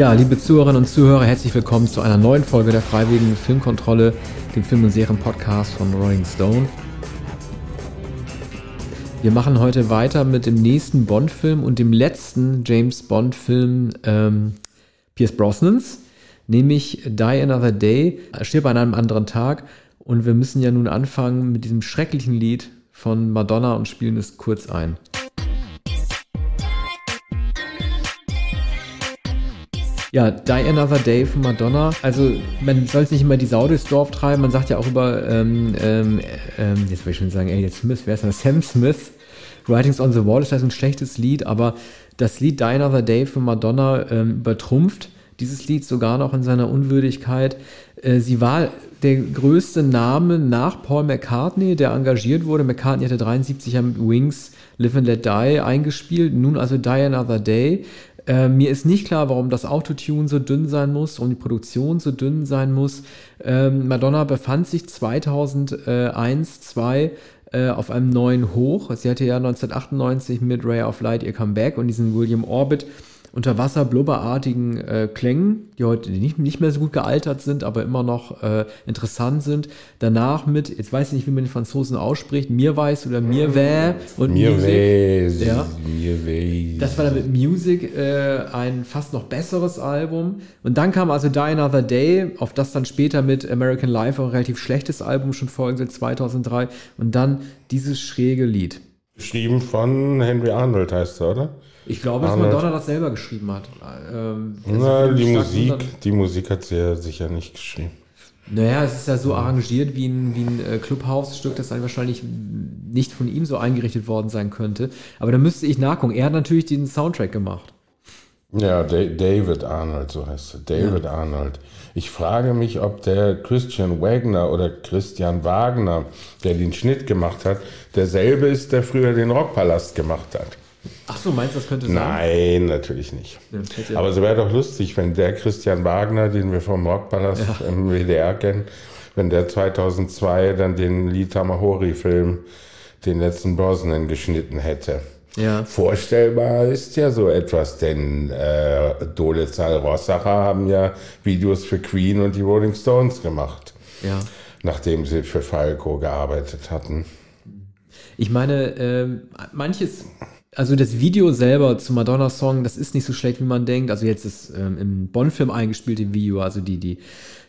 Ja, liebe Zuhörerinnen und Zuhörer, herzlich willkommen zu einer neuen Folge der Freiwilligen Filmkontrolle, dem Film- und Serien-Podcast von Rolling Stone. Wir machen heute weiter mit dem nächsten Bond-Film und dem letzten James Bond-Film ähm, Pierce Brosnans, nämlich Die Another Day, stirb an einem anderen Tag. Und wir müssen ja nun anfangen mit diesem schrecklichen Lied von Madonna und spielen es kurz ein. Ja, Die Another Day von Madonna. Also, man soll es nicht immer die Sau durchs Dorf treiben. Man sagt ja auch über, ähm, ähm, ähm, jetzt will ich schon sagen, Elliot Smith, wer ist das? Sam Smith. Writings on the Wall ist das ein schlechtes Lied, aber das Lied Die Another Day von Madonna ähm, übertrumpft dieses Lied sogar noch in seiner Unwürdigkeit. Äh, sie war der größte Name nach Paul McCartney, der engagiert wurde. McCartney hatte 73 am Wings Live and Let Die eingespielt, nun also Die Another Day. Äh, mir ist nicht klar, warum das Autotune so dünn sein muss und die Produktion so dünn sein muss. Ähm, Madonna befand sich 2001, 2002 äh, auf einem neuen Hoch. Sie hatte ja 1998 mit Ray of Light ihr Comeback und diesen William Orbit unter Wasser blubberartigen äh, Klängen, die heute nicht, nicht mehr so gut gealtert sind, aber immer noch äh, interessant sind. Danach mit, jetzt weiß ich nicht, wie man den Franzosen ausspricht, Mirweiß oder Mirwä und Mirwä, Ja. Das war dann mit Music äh, ein fast noch besseres Album. Und dann kam also Die Another Day, auf das dann später mit American Life auch ein relativ schlechtes Album schon folgen soll, 2003. Und dann dieses schräge Lied. Geschrieben von Henry Arnold heißt er, oder? Ich glaube, dass. Madonna das selber geschrieben hat. Ähm, Na, die Musik, die Musik hat sie ja sicher nicht geschrieben. Naja, es ist ja so arrangiert wie ein, wie ein äh, Clubhouse-Stück, das dann wahrscheinlich nicht von ihm so eingerichtet worden sein könnte. Aber da müsste ich nachgucken. Er hat natürlich den Soundtrack gemacht. Ja, Da- David Arnold, so heißt er. David Arnold. Ich frage mich, ob der Christian Wagner oder Christian Wagner, der den Schnitt gemacht hat, derselbe ist, der früher den Rockpalast gemacht hat. Ach so, meinst du, das könnte sein? Nein, natürlich nicht. Ja, ja- Aber es wäre doch lustig, wenn der Christian Wagner, den wir vom Rockpalast im WDR kennen, wenn der 2002 dann den Lee Tamahori-Film, den letzten Brosnan, geschnitten hätte. Ja. Vorstellbar ist ja so etwas, denn äh, Dole Zahl Rossacher haben ja Videos für Queen und die Rolling Stones gemacht, ja. nachdem sie für Falco gearbeitet hatten. Ich meine, ähm, manches, also das Video selber zum Madonna-Song, das ist nicht so schlecht, wie man denkt. Also jetzt das ähm, im Bonn-Film eingespielte Video, also die, die,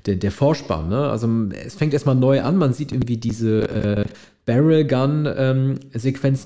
der, der Vorspann, ne? Also es fängt erstmal neu an, man sieht irgendwie diese äh, Barrel Gun ähm,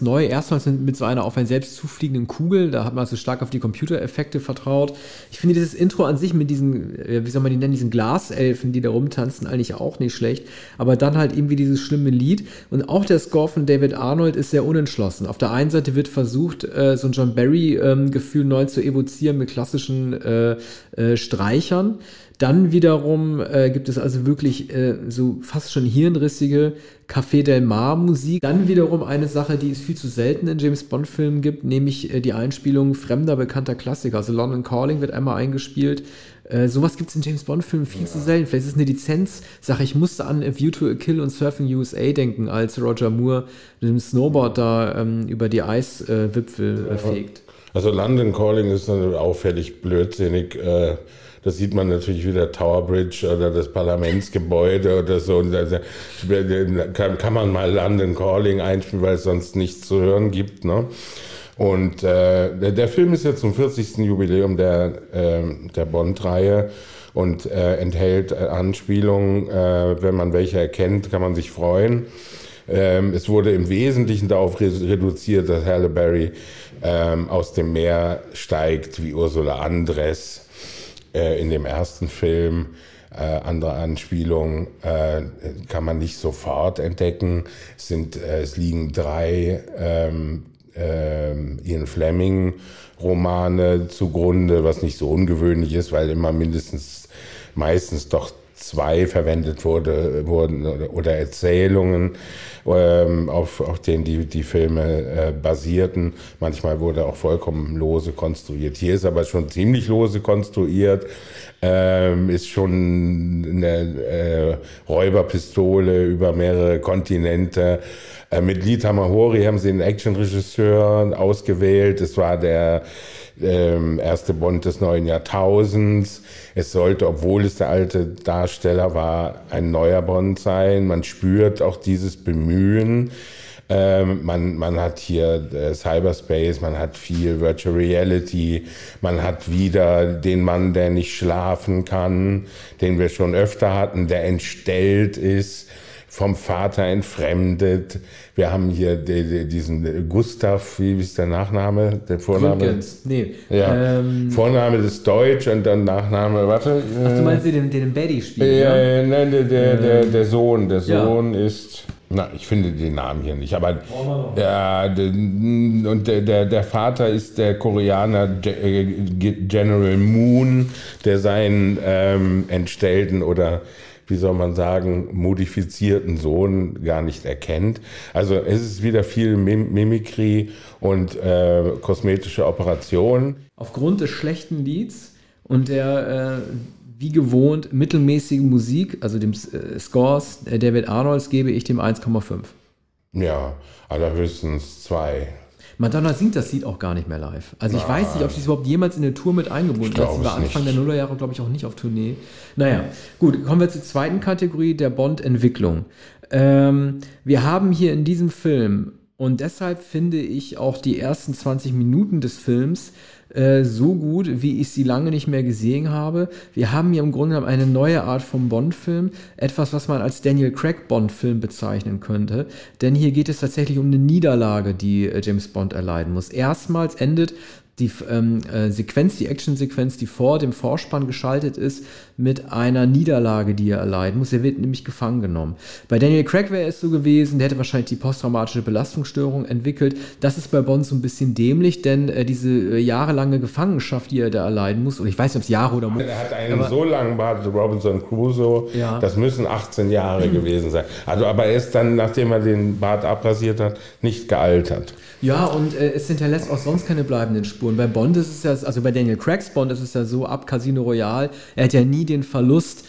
neu. Erstmal mit, so einer auf einen selbst zufliegenden Kugel, da hat man also stark auf die Computereffekte vertraut. Ich finde dieses Intro an sich mit diesen, äh, wie soll man die nennen, diesen Glaselfen, die da rumtanzen, eigentlich auch nicht schlecht. Aber dann halt irgendwie dieses schlimme Lied. Und auch der Score von David Arnold ist sehr unentschlossen. Auf der einen Seite wird versucht, äh, so ein John Barry-Gefühl neu zu evozieren mit klassischen äh, äh, Streichern. Dann wiederum äh, gibt es also wirklich äh, so fast schon hirnrissige Café Del Mar Musik. Dann wiederum eine Sache, die es viel zu selten in James Bond Filmen gibt, nämlich äh, die Einspielung fremder bekannter Klassiker. Also London Calling wird einmal eingespielt. Äh, sowas gibt es in James Bond Filmen viel zu selten. Vielleicht ist es eine Lizenzsache. Ich musste an A View to a Kill und Surfing USA denken, als Roger Moore mit dem Snowboard da ähm, über die Eiswipfel äh, fegt. Also London Calling ist dann auffällig blödsinnig. Das sieht man natürlich wieder Tower Bridge oder das Parlamentsgebäude oder so. Und da kann, kann man mal London Calling einspielen, weil es sonst nichts zu hören gibt. Ne? Und äh, der, der Film ist jetzt zum 40. Jubiläum der, äh, der Bond-Reihe und äh, enthält äh, Anspielungen. Äh, wenn man welche erkennt, kann man sich freuen. Ähm, es wurde im Wesentlichen darauf re reduziert, dass Halle Berry ähm, aus dem Meer steigt, wie Ursula Andres äh, in dem ersten Film. Äh, andere Anspielungen äh, kann man nicht sofort entdecken. Es, sind, äh, es liegen drei ähm, ähm, Ian Fleming Romane zugrunde, was nicht so ungewöhnlich ist, weil immer mindestens meistens doch zwei verwendet wurde, wurden oder, oder Erzählungen, ähm, auf, auf denen die, die Filme äh, basierten. Manchmal wurde auch vollkommen lose konstruiert. Hier ist aber schon ziemlich lose konstruiert, ähm, ist schon eine äh, Räuberpistole über mehrere Kontinente. Äh, mit Lee Tamahori haben sie einen Actionregisseur ausgewählt. Es war der ähm, erste Bond des neuen Jahrtausends. Es sollte, obwohl es der alte Darsteller war, ein neuer Bond sein. Man spürt auch dieses Bemühen. Ähm, man, man hat hier äh, Cyberspace, man hat viel Virtual Reality, man hat wieder den Mann, der nicht schlafen kann, den wir schon öfter hatten, der entstellt ist vom Vater entfremdet. Wir haben hier diesen Gustav, wie ist der Nachname? Der Vorname? Gründgens. Nee. Ja. Ähm, Vorname ist Deutsch und dann Nachname, warte. Ach, du meinst den, den Betty spiel Ja, ja, nein, der, der, der, der Sohn. Der Sohn ja. ist. Na, ich finde den Namen hier nicht, aber ja, und der, der, der Vater ist der Koreaner äh, General Moon, der seinen ähm, entstellten oder wie soll man sagen, modifizierten Sohn gar nicht erkennt. Also es ist wieder viel Mim Mimikry und äh, kosmetische Operationen. Aufgrund des schlechten Lieds und der äh, wie gewohnt mittelmäßigen Musik, also dem äh, Scores David Arnolds, gebe ich dem 1,5. Ja, allerhöchstens zwei. Madonna singt das Lied auch gar nicht mehr live. Also ich Nein. weiß nicht, ob sie es überhaupt jemals in eine Tour mit eingebunden hat. Sie war Anfang nicht. der Nullerjahre, glaube ich, auch nicht auf Tournee. Naja, gut, kommen wir zur zweiten Kategorie, der Bond-Entwicklung. Ähm, wir haben hier in diesem Film, und deshalb finde ich auch die ersten 20 Minuten des Films äh, so gut, wie ich sie lange nicht mehr gesehen habe. Wir haben hier im Grunde genommen eine neue Art von Bond-Film, etwas, was man als Daniel Craig Bond-Film bezeichnen könnte. Denn hier geht es tatsächlich um eine Niederlage, die äh, James Bond erleiden muss. Erstmals endet die ähm, äh, Sequenz, die Action-Sequenz, die vor dem Vorspann geschaltet ist, mit einer Niederlage, die er erleiden muss. Er wird nämlich gefangen genommen. Bei Daniel Craig wäre es so gewesen, der hätte wahrscheinlich die posttraumatische Belastungsstörung entwickelt. Das ist bei Bond so ein bisschen dämlich, denn äh, diese äh, jahrelange Gefangenschaft, die er da erleiden muss, und ich weiß nicht, ob es Jahre oder Monate. Er hat einen aber, so langen Bart, Robinson Crusoe, ja. das müssen 18 Jahre gewesen sein. Also, aber er ist dann, nachdem er den Bart abrasiert hat, nicht gealtert. Ja, und äh, es hinterlässt auch sonst keine bleibenden Spuren. Bei Bond ist es ja, also bei Daniel Craigs Bond ist es ja so, ab Casino Royale, er hat ja nie den Verlust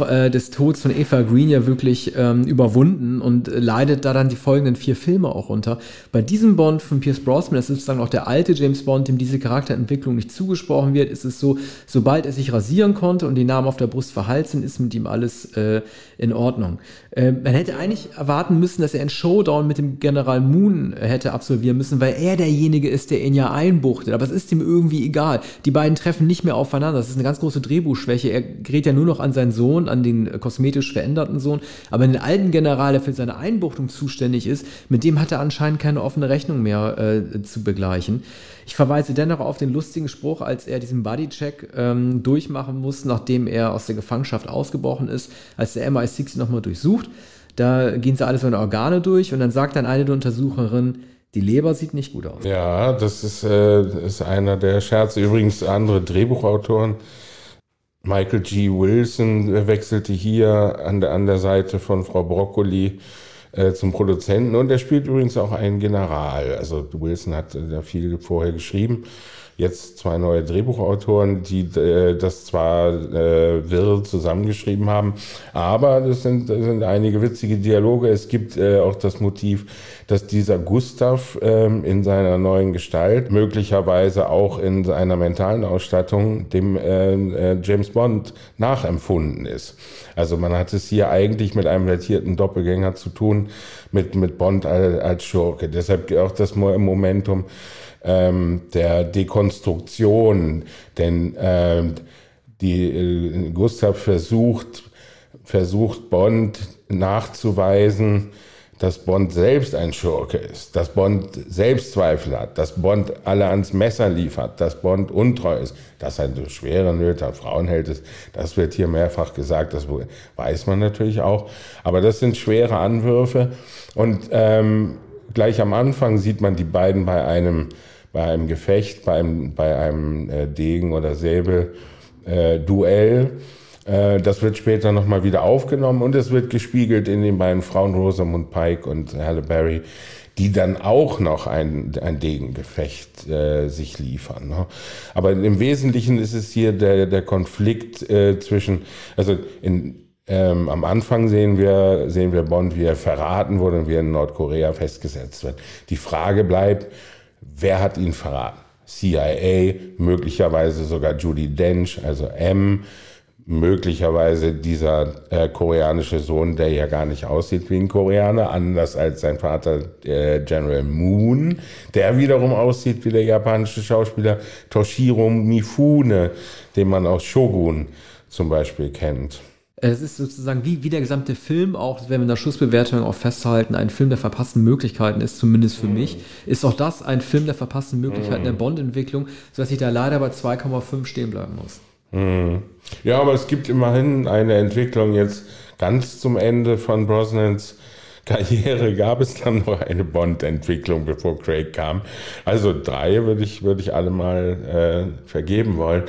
äh, des Todes von Eva Green ja wirklich ähm, überwunden und leidet da dann die folgenden vier Filme auch unter. Bei diesem Bond von Pierce Brosnan, das ist sozusagen auch der alte James Bond, dem diese Charakterentwicklung nicht zugesprochen wird, ist es so, sobald er sich rasieren konnte und die Namen auf der Brust verhalten, ist mit ihm alles äh, in Ordnung. Äh, man hätte eigentlich erwarten müssen, dass er einen Showdown mit dem General Moon hätte absolvieren müssen, weil er derjenige ist, der ihn ja einbuchtet. Aber es ist ihm irgendwie egal. Die beiden treffen nicht mehr aufeinander. Das ist eine ganz große Drehbuchschwäche. Er gerät ja nur noch an seinen Sohn, an den kosmetisch veränderten Sohn. Aber den alten General, der für seine Einbuchtung zuständig ist, mit dem hat er anscheinend keine offene Rechnung mehr äh, zu begleichen. Ich verweise dennoch auf den lustigen Spruch, als er diesen Bodycheck ähm, durchmachen muss, nachdem er aus der Gefangenschaft ausgebrochen ist, als der MI6 nochmal durchsucht. Da gehen sie alle seine Organe durch und dann sagt dann eine der Untersucherinnen, die Leber sieht nicht gut aus. Ja, das ist, äh, ist einer der Scherze. Übrigens, andere Drehbuchautoren, Michael G. Wilson wechselte hier an der, an der Seite von Frau Broccoli äh, zum Produzenten und er spielt übrigens auch einen General. Also Wilson hat äh, da viel vorher geschrieben. Jetzt zwei neue Drehbuchautoren, die äh, das zwar äh, wirr zusammengeschrieben haben, aber das sind, das sind einige witzige Dialoge. Es gibt äh, auch das Motiv, dass dieser Gustav ähm, in seiner neuen Gestalt, möglicherweise auch in seiner mentalen Ausstattung, dem äh, äh, James Bond nachempfunden ist. Also man hat es hier eigentlich mit einem vertierten Doppelgänger zu tun, mit, mit Bond als, als Schurke. Deshalb auch das Momentum ähm, der Dekonstruktion, denn ähm, die, äh, Gustav versucht, versucht Bond nachzuweisen, dass Bond selbst ein Schurke ist, dass Bond Selbstzweifel hat, dass Bond alle ans Messer liefert, dass Bond untreu ist, dass er schwere Nöte an ist, das wird hier mehrfach gesagt, das weiß man natürlich auch. Aber das sind schwere Anwürfe und ähm, gleich am Anfang sieht man die beiden bei einem, bei einem Gefecht, bei einem, bei einem äh, Degen- oder Säbel-Duell. Äh, äh, das wird später nochmal wieder aufgenommen und es wird gespiegelt in den beiden Frauen Rosamund Pike und Halle Berry, die dann auch noch ein, ein Degengefecht äh, sich liefern. Ne? Aber im Wesentlichen ist es hier der, der Konflikt äh, zwischen, also in, ähm, am Anfang sehen wir, sehen wir Bond, wie er verraten wurde und wie er in Nordkorea festgesetzt wird. Die Frage bleibt, wer hat ihn verraten? CIA, möglicherweise sogar Judy Dench, also M, möglicherweise dieser äh, koreanische Sohn, der ja gar nicht aussieht wie ein Koreaner, anders als sein Vater äh, General Moon, der wiederum aussieht wie der japanische Schauspieler Toshiro Mifune, den man aus Shogun zum Beispiel kennt. Es ist sozusagen wie, wie der gesamte Film, auch wenn wir in der Schlussbewertung auch festhalten, ein Film der verpassten Möglichkeiten ist, zumindest für mhm. mich, ist auch das ein Film der verpassten Möglichkeiten mhm. der Bond-Entwicklung, sodass ich da leider bei 2,5 stehen bleiben muss. Mhm. Ja, aber es gibt immerhin eine Entwicklung jetzt ganz zum Ende von Brosnans Karriere gab es dann noch eine Bond-Entwicklung, bevor Craig kam. Also drei würde ich, würde ich alle mal äh, vergeben wollen.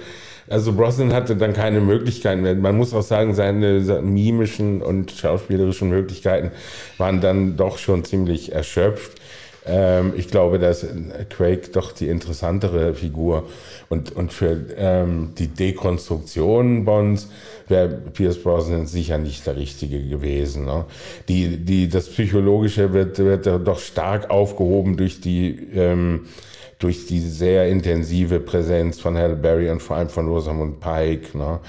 Also Brosnan hatte dann keine Möglichkeiten. Man muss auch sagen, seine mimischen und schauspielerischen Möglichkeiten waren dann doch schon ziemlich erschöpft. Ähm, ich glaube, dass Craig doch die interessantere Figur und, und für ähm, die Dekonstruktion Bonds wäre Pierce Brosnan sicher nicht der Richtige gewesen. Ne? Die, die, das Psychologische wird, wird doch stark aufgehoben durch die ähm, durch die sehr intensive Präsenz von Halle Berry und vor allem von Rosamund Pike. Ne?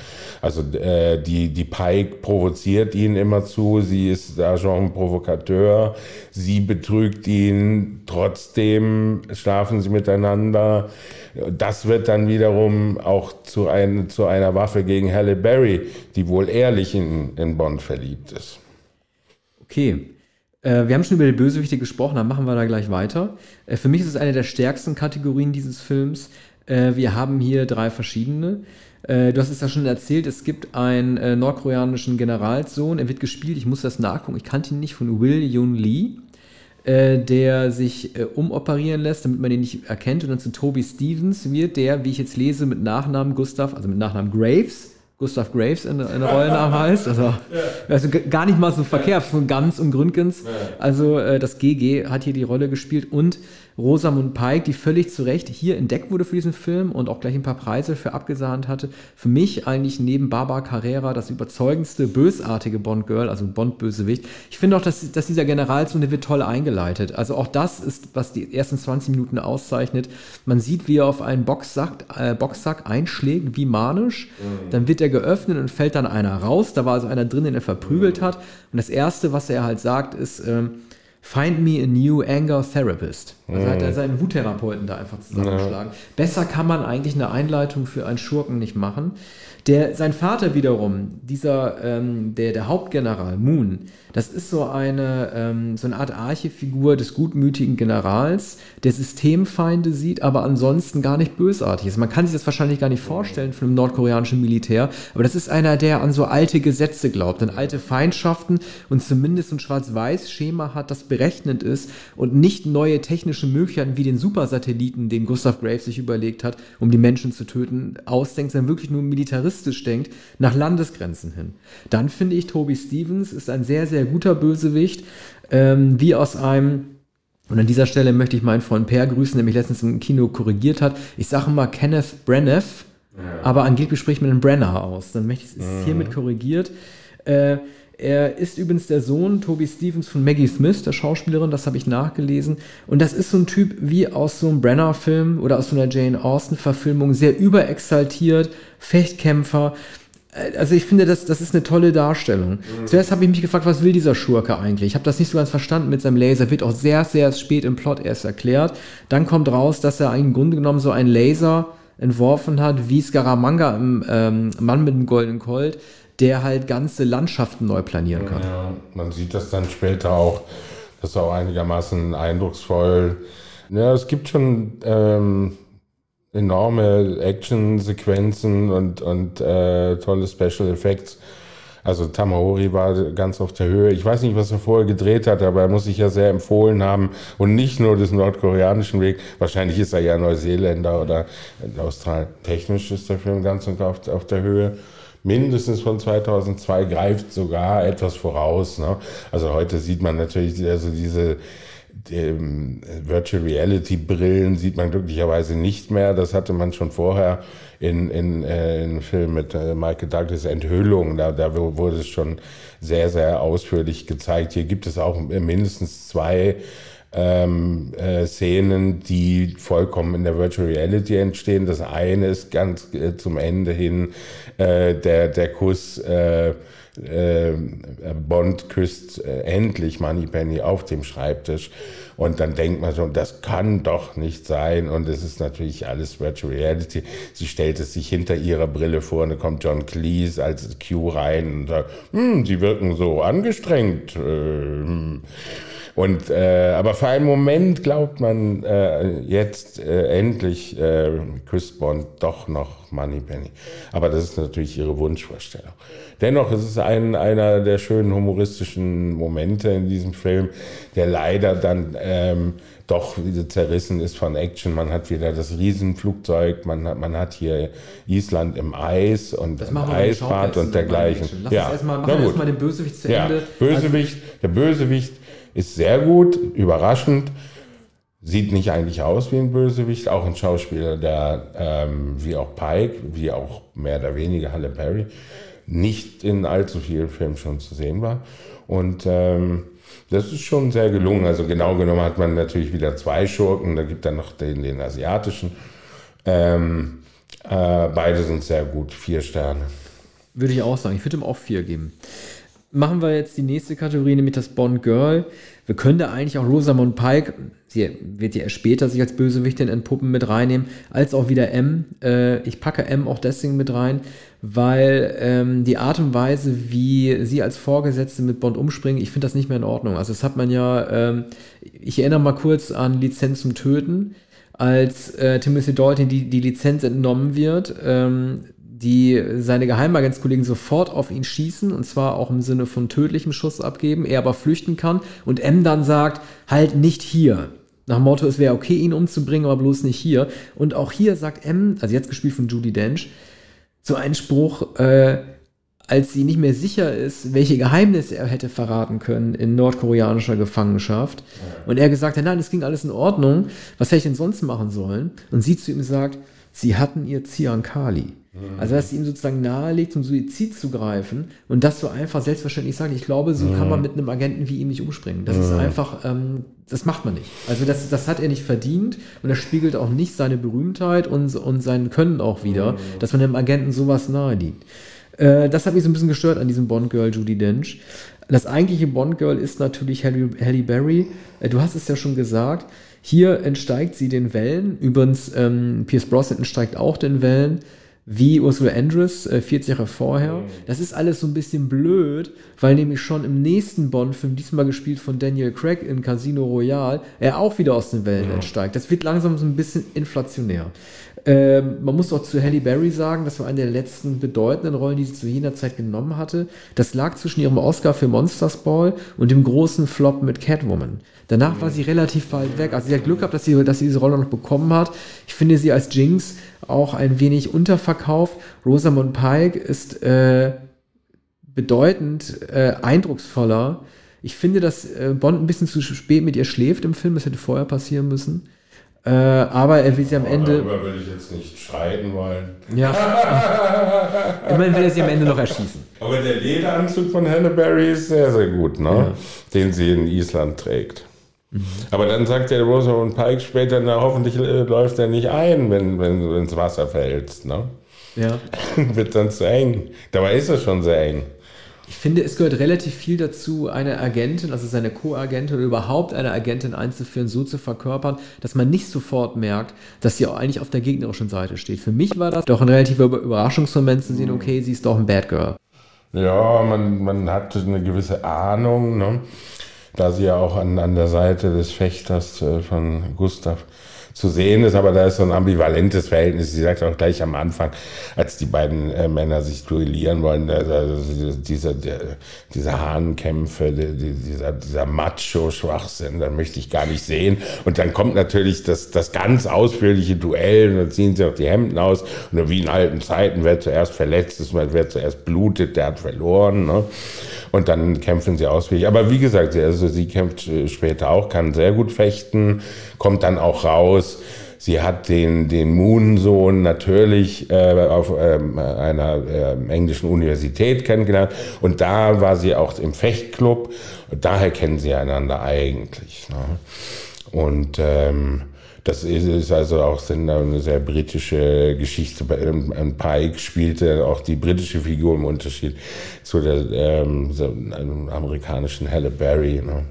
Also äh, die, die Pike provoziert ihn immer zu, sie ist Agent Provokateur, sie betrügt ihn, trotzdem schlafen sie miteinander. Das wird dann wiederum auch zu, ein, zu einer Waffe gegen Halle Berry, die wohl ehrlich in, in Bond verliebt ist. Okay, wir haben schon über die Bösewichte gesprochen, dann machen wir da gleich weiter. Äh, für mich ist es eine der stärksten Kategorien dieses Films. Äh, wir haben hier drei verschiedene. Äh, du hast es ja schon erzählt, es gibt einen äh, nordkoreanischen Generalssohn, er wird gespielt, ich muss das nachgucken, ich kannte ihn nicht, von Will Yun Lee, äh, der sich umoperieren lässt, damit man ihn nicht erkennt und dann zu Toby Stevens wird, der, wie ich jetzt lese, mit Nachnamen Gustav, also mit Nachnamen Graves, Gustav Graves in, in der Rollennamen heißt. Also, ja. also gar nicht mal so verkehrt von Ganz und Gründgens. Also äh, das GG hat hier die Rolle gespielt und Rosamund Pike, die völlig zu Recht hier entdeckt wurde für diesen Film und auch gleich ein paar Preise für abgesahnt hatte. Für mich eigentlich neben Barbara Carrera das überzeugendste bösartige Bond-Girl, also Bond-Bösewicht. Ich finde auch, dass, dass dieser Generalsohn, der wird toll eingeleitet. Also auch das ist, was die ersten 20 Minuten auszeichnet. Man sieht, wie er auf einen Boxsack, äh, Boxsack einschlägt, wie manisch. Mhm. Dann wird er geöffnet und fällt dann einer raus. Da war also einer drin, den er verprügelt mhm. hat. Und das Erste, was er halt sagt, ist, ähm, Find me a new anger therapist. Also mhm. hat er seinen Wuttherapeuten da einfach zusammengeschlagen. Ja. Besser kann man eigentlich eine Einleitung für einen Schurken nicht machen. Der, sein Vater wiederum, dieser, ähm, der, der Hauptgeneral Moon, das ist so eine, ähm, so eine Art Archefigur des gutmütigen Generals, der Systemfeinde sieht, aber ansonsten gar nicht bösartig ist. Man kann sich das wahrscheinlich gar nicht vorstellen von einem nordkoreanischen Militär, aber das ist einer, der an so alte Gesetze glaubt, an alte Feindschaften und zumindest ein Schwarz-Weiß-Schema hat, das berechnend ist und nicht neue technische Möglichkeiten wie den Supersatelliten, den Gustav Graves sich überlegt hat, um die Menschen zu töten, ausdenkt, sondern wirklich nur Militarist realistisch denkt, nach Landesgrenzen hin. Dann finde ich, Toby Stevens ist ein sehr, sehr guter Bösewicht, ähm, wie aus einem und an dieser Stelle möchte ich meinen Freund Per grüßen, der mich letztens im Kino korrigiert hat. Ich sage mal Kenneth Branagh, ja. aber angeblich spricht man den Brenner aus. Dann möchte ich es mhm. hiermit korrigiert. Äh, er ist übrigens der Sohn Toby Stevens von Maggie Smith, der Schauspielerin, das habe ich nachgelesen. Und das ist so ein Typ wie aus so einem Brenner-Film oder aus so einer Jane Austen-Verfilmung, sehr überexaltiert, Fechtkämpfer. Äh, also ich finde, das, das ist eine tolle Darstellung. Mhm. Zuerst habe ich mich gefragt, was will dieser Schurke eigentlich? Ich habe das nicht so ganz verstanden mit seinem Laser. Wird auch sehr, sehr spät im Plot erst erklärt. Dann kommt raus, dass er im Grunde genommen so einen Laser entworfen hat, wie Scaramanga im ähm, Mann mit dem goldenen Colt, der halt ganze Landschaften neu planieren kann. Ja, man sieht das dann später auch, das ist auch einigermaßen eindrucksvoll. Ja, es gibt schon ähm, enorme Action-Sequenzen und, und äh, tolle Special Effects. Also Tamahori war ganz auf der Höhe. Ich weiß nicht, was er vorher gedreht hat, aber er muss sich ja sehr empfohlen haben. Und nicht nur des nordkoreanischen Weg. Wahrscheinlich ist er ja Neuseeländer oder Australien. Technisch ist der Film ganz und auf, auf der Höhe mindestens von 2002 greift sogar etwas voraus. Ne? Also heute sieht man natürlich also diese ähm, Virtual Reality Brillen sieht man glücklicherweise nicht mehr. Das hatte man schon vorher in, in, äh, in Film mit äh, Michael Douglas Enthüllung. Da, da wurde es schon sehr, sehr ausführlich gezeigt. Hier gibt es auch mindestens zwei ähm, äh, Szenen, die vollkommen in der Virtual Reality entstehen. Das eine ist ganz äh, zum Ende hin äh, der, der Kuss. Äh, Bond küsst äh, endlich Moneypenny auf dem Schreibtisch und dann denkt man so, das kann doch nicht sein und es ist natürlich alles Virtual Reality. Sie stellt es sich hinter ihrer Brille vor und dann kommt John Cleese als Q rein und sagt, hm, sie wirken so angestrengt. Äh, hm. Und äh, aber für einen Moment glaubt man äh, jetzt äh, endlich äh, Chris Bond doch noch Moneypenny. Aber das ist natürlich ihre Wunschvorstellung. Dennoch ist es ein, einer der schönen humoristischen Momente in diesem Film, der leider dann ähm, doch zerrissen ist von Action. Man hat wieder das Riesenflugzeug, man hat, man hat hier Island im Eis und das Eisbad und dergleichen. Lass ja. uns erstmal, machen wir erstmal den Bösewicht zu ja. Ende. Bösewicht, der Bösewicht ist sehr gut, überraschend. Sieht nicht eigentlich aus wie ein Bösewicht, auch ein Schauspieler, der ähm, wie auch Pike, wie auch mehr oder weniger Halle Berry, nicht in allzu vielen Filmen schon zu sehen war. Und ähm, das ist schon sehr gelungen. Also genau genommen hat man natürlich wieder zwei Schurken, da gibt dann noch den, den asiatischen. Ähm, äh, beide sind sehr gut, vier Sterne. Würde ich auch sagen. Ich würde ihm auch vier geben machen wir jetzt die nächste Kategorie, nämlich das Bond Girl. Wir können da eigentlich auch Rosamund Pike, sie wird ja später sich als Bösewichtin entpuppen, mit reinnehmen, als auch wieder M. Äh, ich packe M auch deswegen mit rein, weil ähm, die Art und Weise, wie sie als Vorgesetzte mit Bond umspringen, ich finde das nicht mehr in Ordnung. Also das hat man ja, ähm, ich erinnere mal kurz an Lizenz zum Töten, als äh, Timothy Dalton die, die Lizenz entnommen wird. Ähm, die seine Geheimagentskollegen sofort auf ihn schießen und zwar auch im Sinne von tödlichem Schuss abgeben, er aber flüchten kann und M dann sagt, halt nicht hier. Nach Motto, es wäre okay, ihn umzubringen, aber bloß nicht hier. Und auch hier sagt M, also jetzt gespielt von Judy Dench, so einen Spruch, äh, als sie nicht mehr sicher ist, welche Geheimnisse er hätte verraten können in nordkoreanischer Gefangenschaft. Und er gesagt hat, nein, es ging alles in Ordnung, was hätte ich denn sonst machen sollen? Und sie zu ihm sagt, sie hatten ihr Ziankali. Also, dass sie ihm sozusagen nahelegt, zum Suizid zu greifen und das so einfach selbstverständlich sagen. Ich glaube, so kann man mit einem Agenten wie ihm nicht umspringen. Das ist einfach, ähm, das macht man nicht. Also, das, das hat er nicht verdient und das spiegelt auch nicht seine Berühmtheit und, und sein Können auch wieder, dass man einem Agenten sowas naheliegt. Äh, das hat mich so ein bisschen gestört an diesem Bond-Girl Judy Dench. Das eigentliche Bond-Girl ist natürlich Halle, Halle Berry. Äh, du hast es ja schon gesagt. Hier entsteigt sie den Wellen. Übrigens, ähm, Pierce Brosnan entsteigt auch den Wellen wie Ursula Andress äh, 40 Jahre vorher. Mhm. Das ist alles so ein bisschen blöd, weil nämlich schon im nächsten Bond-Film, diesmal gespielt von Daniel Craig in Casino Royale, er auch wieder aus den Wellen ja. entsteigt. Das wird langsam so ein bisschen inflationär. Ähm, man muss auch zu Halle Berry sagen, das war eine der letzten bedeutenden Rollen, die sie zu jener Zeit genommen hatte. Das lag zwischen ihrem Oscar für Monsters Ball und dem großen Flop mit Catwoman. Danach war sie relativ bald weg. Also sie hat Glück gehabt, dass sie, dass sie diese Rolle noch bekommen hat. Ich finde sie als Jinx auch ein wenig unterverkauft. Rosamund Pike ist äh, bedeutend äh, eindrucksvoller. Ich finde, dass äh, Bond ein bisschen zu spät mit ihr schläft im Film. Das hätte vorher passieren müssen. Äh, aber er will sie am Ende. Darüber will ich jetzt nicht streiten wollen. Ja. Immerhin will er sie am Ende noch erschießen. Aber der Lederanzug von Halle Berry ist sehr, sehr gut, ne? Ja. Den sie in Island trägt. Mhm. Aber dann sagt der Rosamund Pike später, na hoffentlich äh, läuft er nicht ein, wenn, wenn du ins Wasser fällst. Ne? Ja. Wird dann zu eng. Dabei ist es schon sehr eng. Ich finde, es gehört relativ viel dazu, eine Agentin, also seine Co-Agentin oder überhaupt eine Agentin einzuführen, so zu verkörpern, dass man nicht sofort merkt, dass sie auch eigentlich auf der gegnerischen Seite steht. Für mich war das doch ein relativer Überraschungsmoment zu sehen, okay, sie ist doch ein Bad Girl. Ja, man, man hat eine gewisse Ahnung. Ne? Da sie ja auch an, an der Seite des Fechters äh, von Gustav zu sehen ist, aber da ist so ein ambivalentes Verhältnis. Sie sagt auch gleich am Anfang, als die beiden äh, Männer sich duellieren wollen, also diese, diese Hahnkämpfe, die, dieser, dieser Macho-Schwachsinn, da möchte ich gar nicht sehen. Und dann kommt natürlich das, das ganz ausführliche Duell und dann ziehen sie auch die Hemden aus und wie in alten Zeiten, wer zuerst verletzt ist, wer zuerst blutet, der hat verloren. Ne? Und dann kämpfen sie ausführlich. Aber wie gesagt, also sie kämpft äh, später auch, kann sehr gut fechten, kommt dann auch raus. Sie hat den, den Moon-Sohn natürlich äh, auf ähm, einer äh, englischen Universität kennengelernt. Und da war sie auch im Fechtclub. Daher kennen sie einander eigentlich. Ne? Und ähm, das ist also auch eine sehr britische Geschichte. Ein Pike spielte auch die britische Figur im Unterschied zu der ähm, amerikanischen Halle Berry. Ne?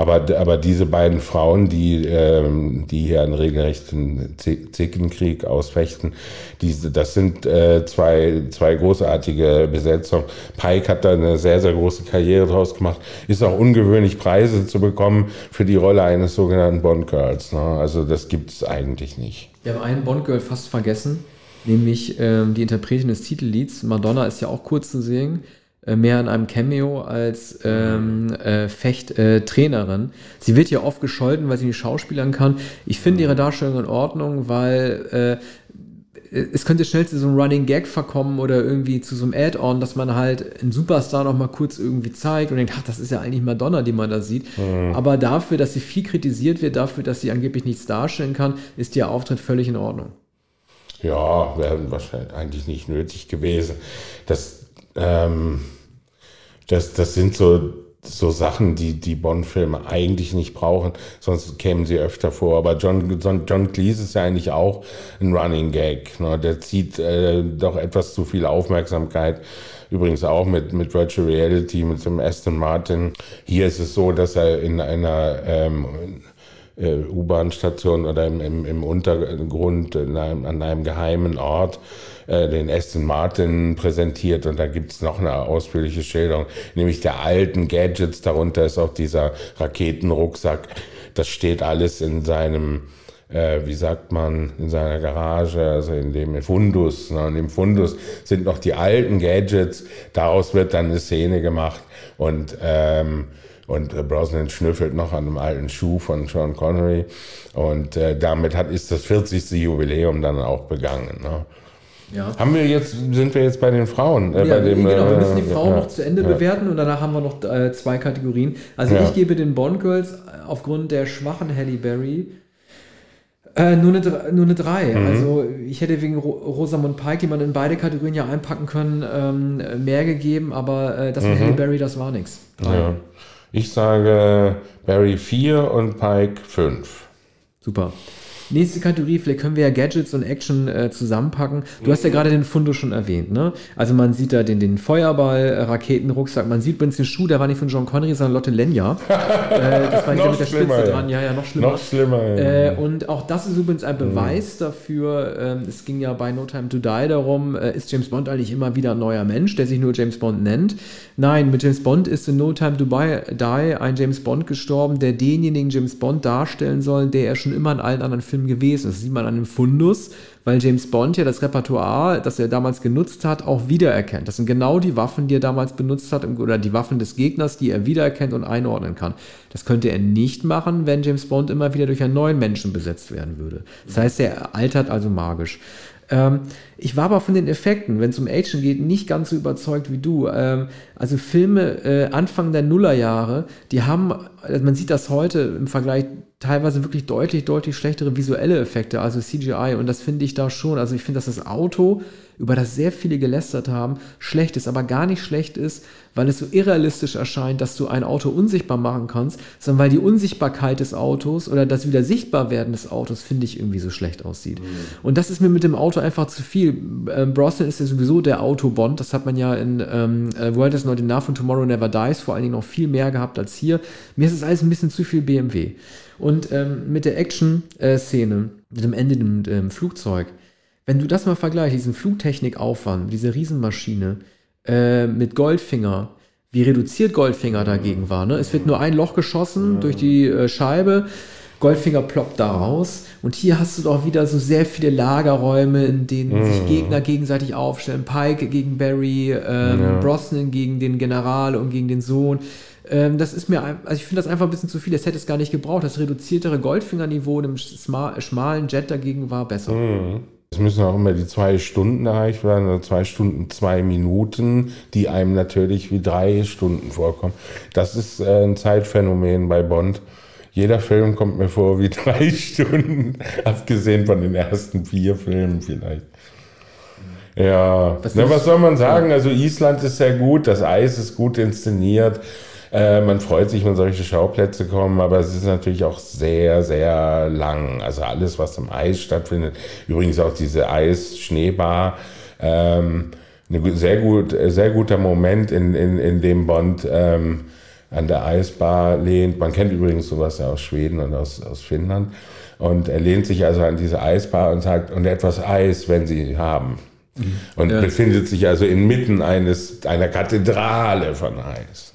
Aber, aber diese beiden Frauen, die, ähm, die hier einen regelrechten Zickenkrieg ausfechten, diese, das sind äh, zwei, zwei großartige Besetzungen. Pike hat da eine sehr, sehr große Karriere draus gemacht. Ist auch ungewöhnlich, Preise zu bekommen für die Rolle eines sogenannten Bond Girls. Ne? Also das gibt es eigentlich nicht. Wir haben einen Bond Girl fast vergessen, nämlich ähm, die Interpretin des Titellieds. Madonna ist ja auch kurz zu sehen. Äh, mehr in einem Cameo als ähm, äh, Fecht-Trainerin. Äh, sie wird ja oft gescholten, weil sie nicht schauspielern kann. Ich finde ihre Darstellung in Ordnung, weil äh, es könnte schnell zu so einem Running Gag verkommen oder irgendwie zu so einem Add-on, dass man halt einen Superstar noch mal kurz irgendwie zeigt und denkt, ach, das ist ja eigentlich Madonna, die man da sieht. Mhm. Aber dafür, dass sie viel kritisiert wird, dafür, dass sie angeblich nichts darstellen kann, ist ihr Auftritt völlig in Ordnung. Ja, wäre wahrscheinlich eigentlich nicht nötig gewesen. Das ähm, das, das sind so, so Sachen, die die Bond-Filme eigentlich nicht brauchen, sonst kämen sie öfter vor. Aber John, John, John Cleese ist ja eigentlich auch ein Running Gag. Ne? Der zieht äh, doch etwas zu viel Aufmerksamkeit. Übrigens auch mit, mit Virtual Reality, mit dem Aston Martin. Hier ist es so, dass er in einer ähm, äh, U-Bahn-Station oder im, im, im Untergrund einem, an einem geheimen Ort äh, den Aston Martin präsentiert und da gibt's noch eine ausführliche Schilderung, nämlich der alten Gadgets. Darunter ist auch dieser Raketenrucksack. Das steht alles in seinem äh, wie sagt man, in seiner Garage, also in dem Fundus. Ne? Und im Fundus sind noch die alten Gadgets. Daraus wird dann eine Szene gemacht und ähm, und äh, Brosnan schnüffelt noch an einem alten Schuh von Sean Connery und äh, damit hat ist das 40. Jubiläum dann auch begangen. Ne? Ja. Haben wir jetzt, sind wir jetzt bei den Frauen? Äh, ja, bei dem, genau, wir müssen die äh, Frauen ja, noch zu Ende bewerten und danach haben wir noch äh, zwei Kategorien. Also ich gebe den Bond Girls aufgrund der schwachen Halle Berry äh, nur, eine, nur eine 3. Mhm. Also ich hätte wegen Ro Rosamund Pike, die man in beide Kategorien ja einpacken können, ähm, mehr gegeben, aber äh, das mit mhm. Halle Berry, das war nichts. Ja. Ich sage Barry 4 und Pike 5. Super. Nächste Kategorie, vielleicht können wir ja Gadgets und Action äh, zusammenpacken. Du hast ja mhm. gerade den Fundo schon erwähnt, ne? Also man sieht da den, den Feuerball, äh, Raketenrucksack, man sieht übrigens den Schuh, der war nicht von John Connery, sondern Lotte Lenya. äh, das war hier mit der Spitze ja. dran, ja, ja, noch schlimmer. Noch schlimmer, ja. Äh, und auch das ist übrigens ein mhm. Beweis mhm. dafür, ähm, es ging ja bei No Time to Die darum, äh, ist James Bond eigentlich immer wieder ein neuer Mensch, der sich nur James Bond nennt? Nein, mit James Bond ist in No Time to Die ein James Bond gestorben, der denjenigen James Bond darstellen soll, der er schon immer in allen anderen Filmen gewesen. Das sieht man an dem Fundus, weil James Bond ja das Repertoire, das er damals genutzt hat, auch wiedererkennt. Das sind genau die Waffen, die er damals benutzt hat oder die Waffen des Gegners, die er wiedererkennt und einordnen kann. Das könnte er nicht machen, wenn James Bond immer wieder durch einen neuen Menschen besetzt werden würde. Das heißt, er altert also magisch. Ähm, ich war aber von den Effekten, wenn es um Action geht, nicht ganz so überzeugt wie du. Ähm, also Filme äh, Anfang der Nullerjahre, die haben, also man sieht das heute im Vergleich teilweise wirklich deutlich, deutlich schlechtere visuelle Effekte, also CGI. Und das finde ich da schon. Also ich finde, dass das Auto, über das sehr viele gelästert haben, schlecht ist, aber gar nicht schlecht ist, weil es so irrealistisch erscheint, dass du ein Auto unsichtbar machen kannst, sondern weil die Unsichtbarkeit des Autos oder das wieder Sichtbarwerden des Autos, finde ich, irgendwie so schlecht aussieht. Mhm. Und das ist mir mit dem Auto einfach zu viel. Ähm, Brosnan ist ja sowieso der Autobond, das hat man ja in ähm, äh, World is Not Enough und Tomorrow Never Dies vor allen Dingen noch viel mehr gehabt als hier. Mir ist es alles ein bisschen zu viel BMW. Und ähm, mit der Action-Szene, mit dem Ende im ähm, Flugzeug, wenn du das mal vergleichst, diesen Flugtechnikaufwand, diese Riesenmaschine äh, mit Goldfinger, wie reduziert Goldfinger dagegen war. Ne? Es wird nur ein Loch geschossen durch die äh, Scheibe Goldfinger ploppt da raus und hier hast du doch wieder so sehr viele Lagerräume, in denen mm. sich Gegner gegenseitig aufstellen. Pike gegen Barry, ähm, ja. Brosnan gegen den General und gegen den Sohn. Ähm, das ist mir, also ich finde das einfach ein bisschen zu viel. Das hätte es gar nicht gebraucht. Das reduziertere Goldfinger-Niveau im schmalen Jet dagegen war besser. Mm. Es müssen auch immer die zwei Stunden erreicht werden, oder zwei Stunden, zwei Minuten, die einem natürlich wie drei Stunden vorkommen. Das ist äh, ein Zeitphänomen bei Bond. Jeder Film kommt mir vor wie drei Stunden, abgesehen von den ersten vier Filmen vielleicht. Ja, was, Na, was soll man sagen? Also Island ist sehr gut, das Eis ist gut inszeniert. Äh, man freut sich, wenn solche Schauplätze kommen, aber es ist natürlich auch sehr, sehr lang. Also alles, was im Eis stattfindet. Übrigens auch diese Eis-Schneebar. Ähm, ein sehr, gut, sehr guter Moment, in, in, in dem Bond ähm, an der Eisbar lehnt. Man kennt übrigens sowas ja aus Schweden und aus, aus Finnland. Und er lehnt sich also an diese Eisbar und sagt, und etwas Eis, wenn Sie haben. Mhm. Und ja. befindet sich also inmitten eines, einer Kathedrale von Eis.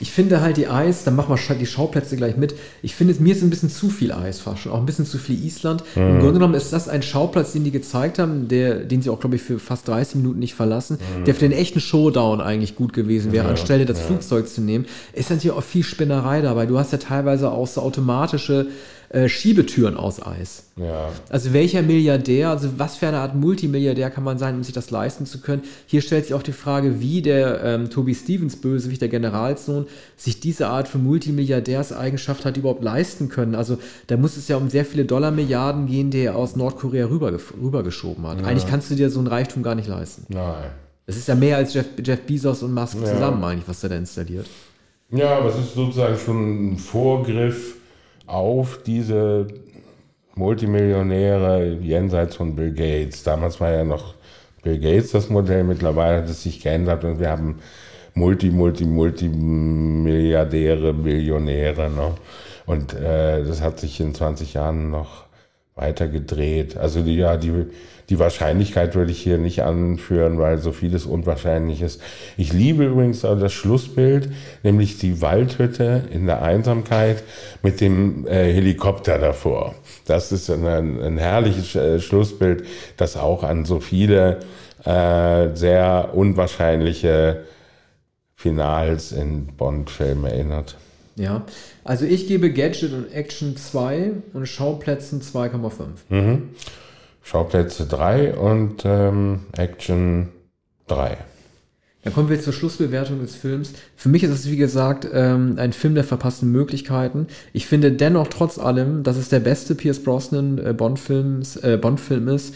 Ich finde halt die Eis, dann machen wir die Schauplätze gleich mit. Ich finde, mir ist ein bisschen zu viel Eis fast schon, auch ein bisschen zu viel Island. Mhm. Im Grunde genommen ist das ein Schauplatz, den die gezeigt haben, der, den sie auch, glaube ich, für fast 30 Minuten nicht verlassen, mhm. der für den echten Showdown eigentlich gut gewesen wäre, ja, anstelle das ja. Flugzeug zu nehmen. Ist natürlich auch viel Spinnerei dabei. Du hast ja teilweise auch so automatische äh, Schiebetüren aus Eis. Ja. Also welcher Milliardär, also was für eine Art Multimilliardär kann man sein, um sich das leisten zu können? Hier stellt sich auch die Frage, wie der ähm, Toby Stevens Bösewicht, der Generalsohn, sich diese Art von Multimilliardärseigenschaft hat überhaupt leisten können. Also da muss es ja um sehr viele Dollarmilliarden gehen, die er aus Nordkorea rüber, rübergeschoben hat. Ja. Eigentlich kannst du dir so ein Reichtum gar nicht leisten. Nein. Das ist ja mehr als Jeff, Jeff Bezos und Musk ja. zusammen eigentlich, was er da installiert. Ja, aber es ist sozusagen schon ein Vorgriff auf diese Multimillionäre jenseits von Bill Gates. Damals war ja noch Bill Gates das Modell, mittlerweile hat es sich geändert und wir haben Multi, Multi, Multimilliardäre, Millionäre. Ne? Und äh, das hat sich in 20 Jahren noch weiter gedreht. Also die, ja, die, die Wahrscheinlichkeit würde ich hier nicht anführen, weil so vieles unwahrscheinlich ist. Ich liebe übrigens auch das Schlussbild, nämlich die Waldhütte in der Einsamkeit mit dem äh, Helikopter davor. Das ist ein, ein herrliches äh, Schlussbild, das auch an so viele äh, sehr unwahrscheinliche Finals in Bond-Filmen erinnert. Ja, also ich gebe Gadget und Action 2 und Schauplätzen 2,5. Mhm. Schauplätze 3 und ähm, Action 3. Dann kommen wir zur Schlussbewertung des Films. Für mich ist es, wie gesagt, ähm, ein Film der verpassten Möglichkeiten. Ich finde dennoch trotz allem, dass es der beste Pierce Brosnan äh, Bond-Film äh, Bond ist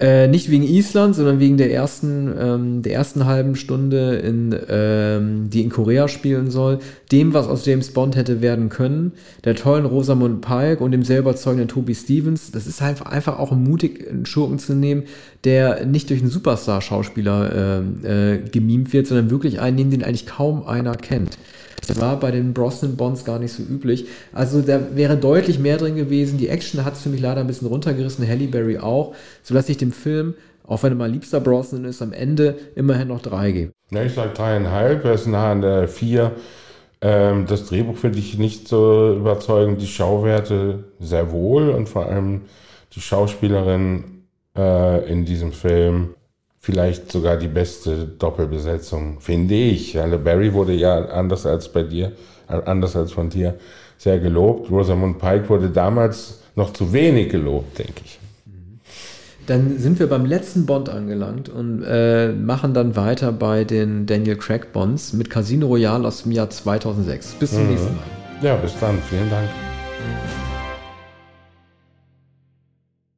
äh, nicht wegen Island, sondern wegen der ersten, ähm, der ersten halben Stunde, in, ähm, die in Korea spielen soll, dem, was aus James Bond hätte werden können, der tollen Rosamund Pike und dem sehr überzeugenden Toby Stevens. Das ist halt einfach auch mutig, einen Schurken zu nehmen, der nicht durch einen Superstar-Schauspieler äh, äh, gemimt wird, sondern wirklich einen, den eigentlich kaum einer kennt. Das war bei den Brosnan Bonds gar nicht so üblich. Also da wäre deutlich mehr drin gewesen. Die Action hat es für mich leider ein bisschen runtergerissen, Halle Berry auch, sodass ich dem Film, auch wenn er mal liebster Brosnan ist, am Ende immerhin noch drei gebe. Ja, ich sage dreieinhalb, er ist nah an der vier. Ähm, das Drehbuch finde ich nicht so überzeugend, die Schauwerte sehr wohl und vor allem die Schauspielerin äh, in diesem Film vielleicht sogar die beste Doppelbesetzung, finde ich. Halle Berry wurde ja anders als bei dir, äh, anders als von dir, sehr gelobt. Rosamund Pike wurde damals noch zu wenig gelobt, denke ich. Dann sind wir beim letzten Bond angelangt und äh, machen dann weiter bei den Daniel Craig Bonds mit Casino Royale aus dem Jahr 2006. Bis zum mhm. nächsten Mal. Ja, bis dann. Vielen Dank.